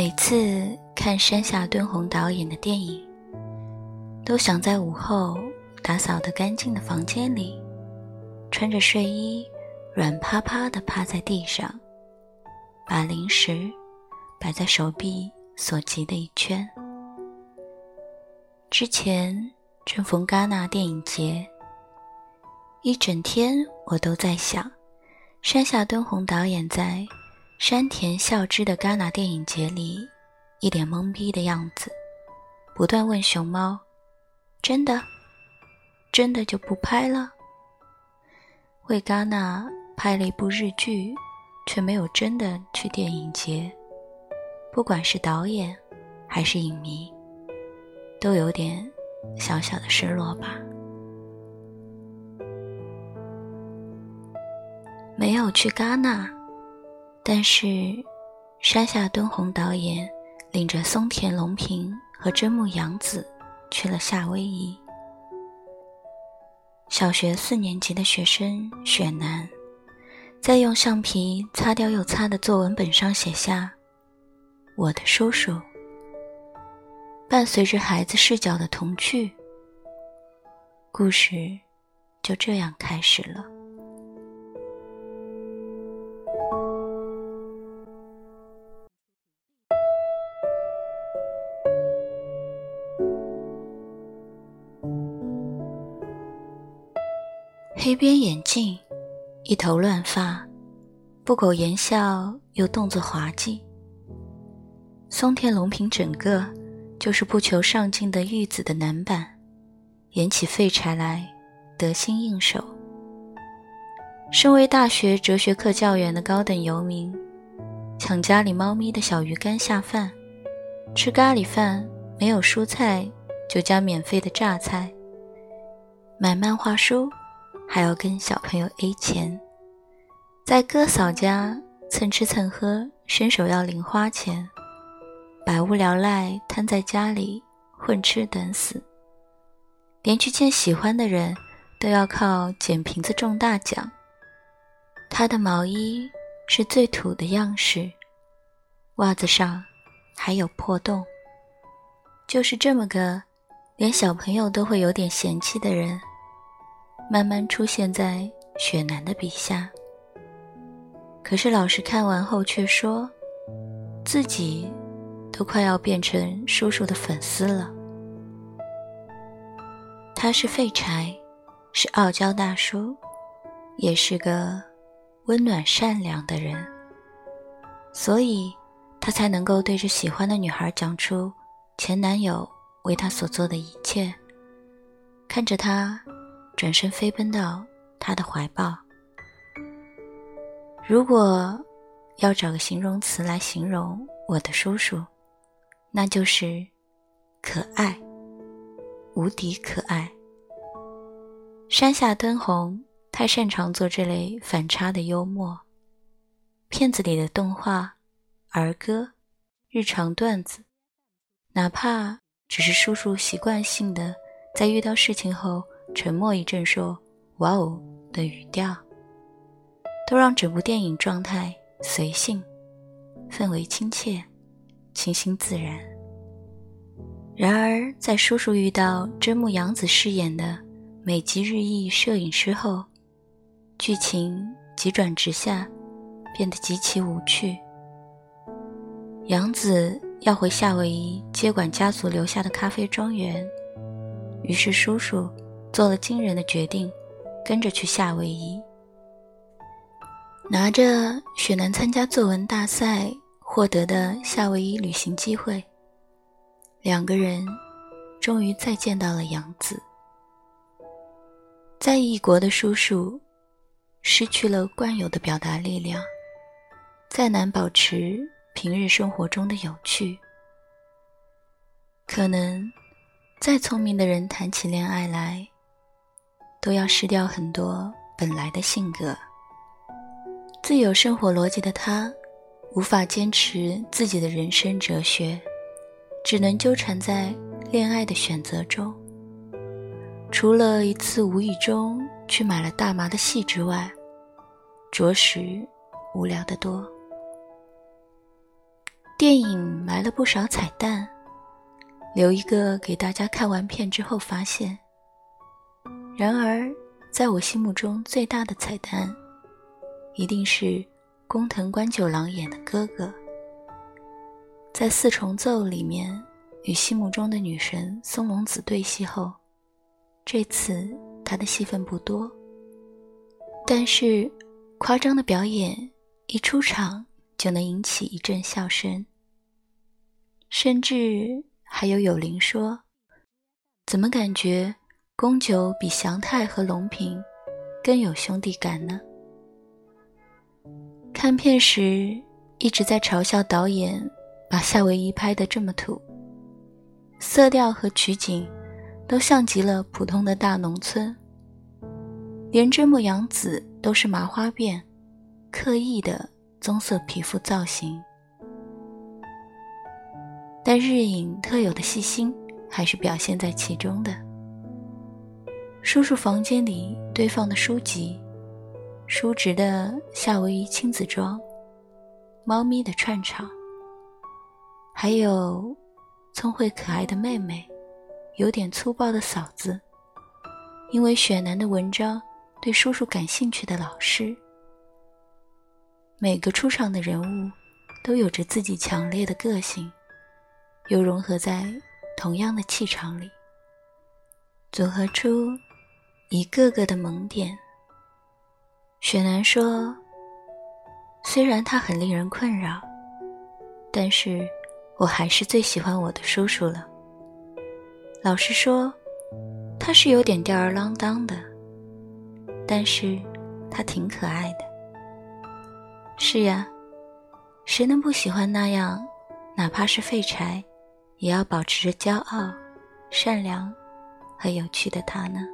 每次看山下敦弘导演的电影，都想在午后打扫得干净的房间里，穿着睡衣，软趴趴地趴在地上，把零食摆在手臂所及的一圈。之前正逢戛纳电影节，一整天我都在想，山下敦弘导演在。山田孝之的戛纳电影节里，一脸懵逼的样子，不断问熊猫：“真的，真的就不拍了？”为戛纳拍了一部日剧，却没有真的去电影节。不管是导演还是影迷，都有点小小的失落吧。没有去戛纳。但是，山下敦弘导演领着松田龙平和真木阳子去了夏威夷。小学四年级的学生雪楠，在用橡皮擦掉又擦的作文本上写下：“我的叔叔。”伴随着孩子视角的童趣，故事就这样开始了。黑边眼镜，一头乱发，不苟言笑又动作滑稽。松田龙平整个就是不求上进的玉子的男版，演起废柴来得心应手。身为大学哲学课教员的高等游民，抢家里猫咪的小鱼干下饭，吃咖喱饭没有蔬菜就加免费的榨菜，买漫画书。还要跟小朋友 A 钱，在哥嫂家蹭吃蹭喝，伸手要零花钱，百无聊赖瘫在家里混吃等死，连去见喜欢的人都要靠捡瓶子中大奖。他的毛衣是最土的样式，袜子上还有破洞，就是这么个连小朋友都会有点嫌弃的人。慢慢出现在雪楠的笔下，可是老师看完后却说，自己都快要变成叔叔的粉丝了。他是废柴，是傲娇大叔，也是个温暖善良的人，所以他才能够对着喜欢的女孩讲出前男友为他所做的一切，看着他。转身飞奔到他的怀抱。如果要找个形容词来形容我的叔叔，那就是可爱，无敌可爱。山下敦弘太擅长做这类反差的幽默，片子里的动画、儿歌、日常段子，哪怕只是叔叔习惯性的在遇到事情后。沉默一阵，说：“哇哦”的语调，都让整部电影状态随性，氛围亲切，清新自然。然而，在叔叔遇到真木阳子饰演的美籍日裔摄影师后，剧情急转直下，变得极其无趣。阳子要回夏威夷接管家族留下的咖啡庄园，于是叔叔。做了惊人的决定，跟着去夏威夷，拿着雪楠参加作文大赛获得的夏威夷旅行机会，两个人终于再见到了杨子。在异国的叔叔失去了惯有的表达力量，再难保持平日生活中的有趣，可能再聪明的人谈起恋爱来。都要失掉很多本来的性格。自有生活逻辑的他，无法坚持自己的人生哲学，只能纠缠在恋爱的选择中。除了一次无意中去买了大麻的戏之外，着实无聊得多。电影埋了不少彩蛋，留一个给大家看完片之后发现。然而，在我心目中最大的彩蛋，一定是工藤官九郎演的哥哥。在四重奏里面与心目中的女神松隆子对戏后，这次他的戏份不多，但是夸张的表演一出场就能引起一阵笑声，甚至还有友邻说：“怎么感觉宫九比祥太和龙平更有兄弟感呢？”看片时一直在嘲笑导演。把夏威夷拍得这么土，色调和取景都像极了普通的大农村，连真木阳子都是麻花辫，刻意的棕色皮肤造型。但日影特有的细心还是表现在其中的。叔叔房间里堆放的书籍，叔侄的夏威夷亲子装，猫咪的串场。还有聪慧可爱的妹妹，有点粗暴的嫂子，因为雪男的文章对叔叔感兴趣的老师。每个出场的人物都有着自己强烈的个性，又融合在同样的气场里，组合出一个个的萌点。雪男说：“虽然他很令人困扰，但是。”我还是最喜欢我的叔叔了。老实说，他是有点吊儿郎当的，但是他挺可爱的。是呀，谁能不喜欢那样，哪怕是废柴，也要保持着骄傲、善良和有趣的他呢？